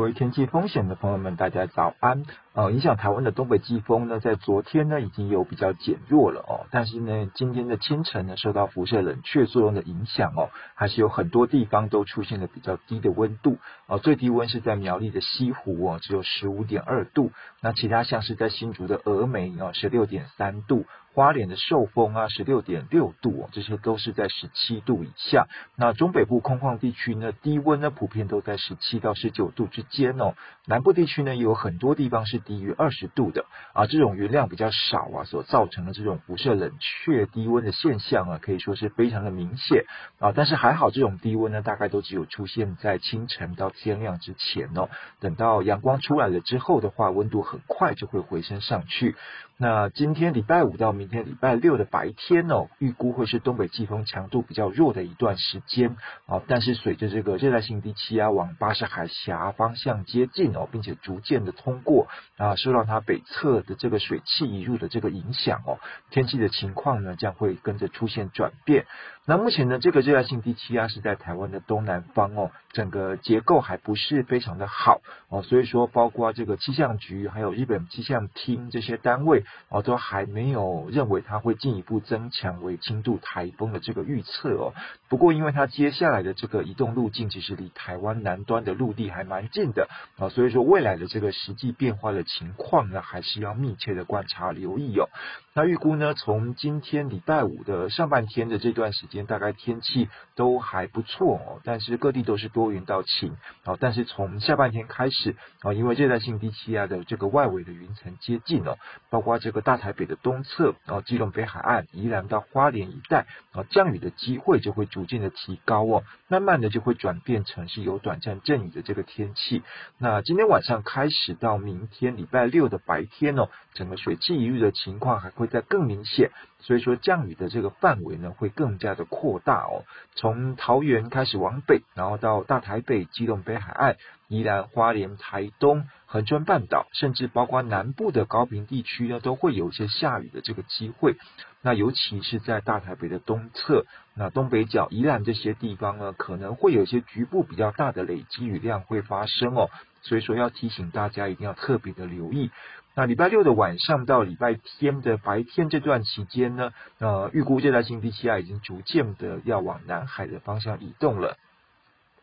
位天气风险的朋友们，大家早安。呃，影响台湾的东北季风呢，在昨天呢已经有比较减弱了哦，但是呢，今天的清晨呢，受到辐射冷却作用的影响哦，还是有很多地方都出现了比较低的温度哦，最低温是在苗栗的西湖哦，只有十五点二度，那其他像是在新竹的峨眉哦，十六点三度。花莲的寿风啊，十六点六度哦，这些都是在十七度以下。那中北部空旷地区呢，低温呢普遍都在十七到十九度之间哦。南部地区呢，有很多地方是低于二十度的啊。这种云量比较少啊，所造成的这种辐射冷却低温的现象啊，可以说是非常的明显啊。但是还好，这种低温呢，大概都只有出现在清晨到天亮之前哦。等到阳光出来了之后的话，温度很快就会回升上去。那今天礼拜五到明天礼拜六的白天哦，预估会是东北季风强度比较弱的一段时间啊。但是随着这个热带性低气压往巴士海峡方向接近哦，并且逐渐的通过啊，受到它北侧的这个水汽移入的这个影响哦，天气的情况呢将会跟着出现转变。那目前呢，这个热带性低气压是在台湾的东南方哦，整个结构还不是非常的好哦，所以说包括这个气象局还有日本气象厅这些单位哦，都还没有认为它会进一步增强为轻度台风的这个预测哦。不过因为它接下来的这个移动路径其实离台湾南端的陆地还蛮近的啊，所以说未来的这个实际变化的情况呢，还是要密切的观察留意哦。那预估呢，从今天礼拜五的上半天的这段时间，大概天气都还不错哦，但是各地都是多云到晴哦。但是从下半天开始啊，因为热带性低气压的这个外围的云层接近哦，包括这个大台北的东侧啊，基隆北海岸、宜兰到花莲一带啊，降雨的机会就会逐渐的提高哦，慢慢的就会转变成是有短暂阵雨的这个天气。那今天晚上开始到明天礼拜六的白天哦，整个水汽一日的情况还会在更明显，所以说降雨的这个范围呢会更加的扩大哦。从桃园开始往北，然后到大台北、基隆北海岸、宜兰花莲、台东、恒春半岛，甚至包括南部的高平地区呢，都会有一些下雨的这个机会。那尤其是在大台北的东侧，那东北角、宜兰这些地方呢，可能会有一些局部比较大的累积雨量会发生哦。所以说要提醒大家一定要特别的留意。那礼拜六的晚上到礼拜天的白天这段期间呢，呃，预估热带性低气压已经逐渐的要往南海的方向移动了。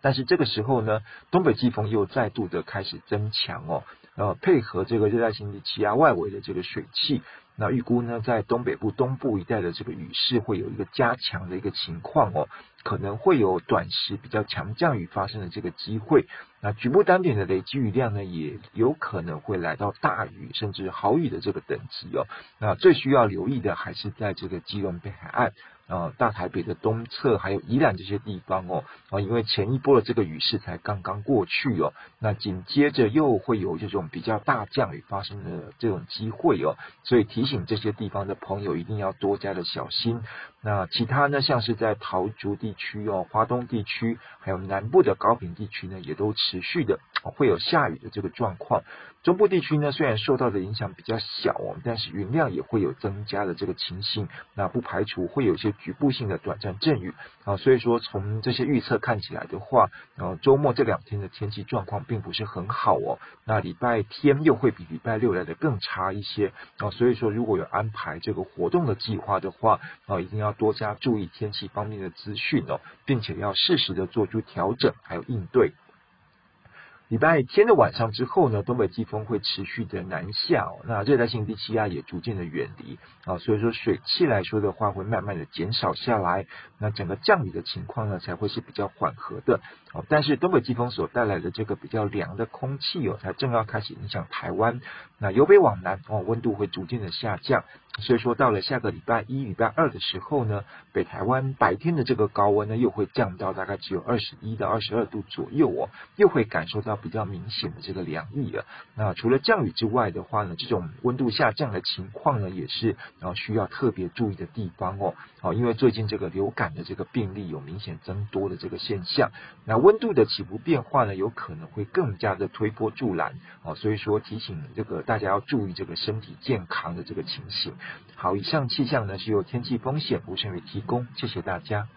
但是这个时候呢，东北季风又再度的开始增强哦，呃，配合这个热带性低气压外围的这个水汽。那预估呢，在东北部东部一带的这个雨势会有一个加强的一个情况哦，可能会有短时比较强降雨发生的这个机会。那局部单点的累积雨量呢，也有可能会来到大雨甚至豪雨的这个等级哦。那最需要留意的还是在这个基隆北海岸。啊，大台北的东侧还有宜兰这些地方哦，啊，因为前一波的这个雨势才刚刚过去哦，那紧接着又会有这种比较大降雨发生的这种机会哦，所以提醒这些地方的朋友一定要多加的小心。那其他呢，像是在桃竹地区哦、华东地区，还有南部的高屏地区呢，也都持续的会有下雨的这个状况。中部地区呢，虽然受到的影响比较小哦，但是云量也会有增加的这个情形。那不排除会有些局部性的短暂阵雨啊。所以说，从这些预测看起来的话，呃，周末这两天的天气状况并不是很好哦。那礼拜天又会比礼拜六来的更差一些啊。所以说，如果有安排这个活动的计划的话啊，一定要多加注意天气方面的资讯哦，并且要适时的做出调整还有应对。礼拜天的晚上之后呢，东北季风会持续的南下哦，那热带性低气压也逐渐的远离啊，所以说水汽来说的话会慢慢的减少下来，那整个降雨的情况呢才会是比较缓和的哦。但是东北季风所带来的这个比较凉的空气哦，才正要开始影响台湾，那由北往南哦，温度会逐渐的下降。所以说，到了下个礼拜一、礼拜二的时候呢，北台湾白天的这个高温呢，又会降到大概只有二十一到二十二度左右哦，又会感受到比较明显的这个凉意了。那除了降雨之外的话呢，这种温度下降的情况呢，也是然后需要特别注意的地方哦。好，因为最近这个流感的这个病例有明显增多的这个现象，那温度的起伏变化呢，有可能会更加的推波助澜哦。所以说，提醒这个大家要注意这个身体健康的这个情形。好，以上气象呢是由天气风险吴胜宇提供，谢谢大家。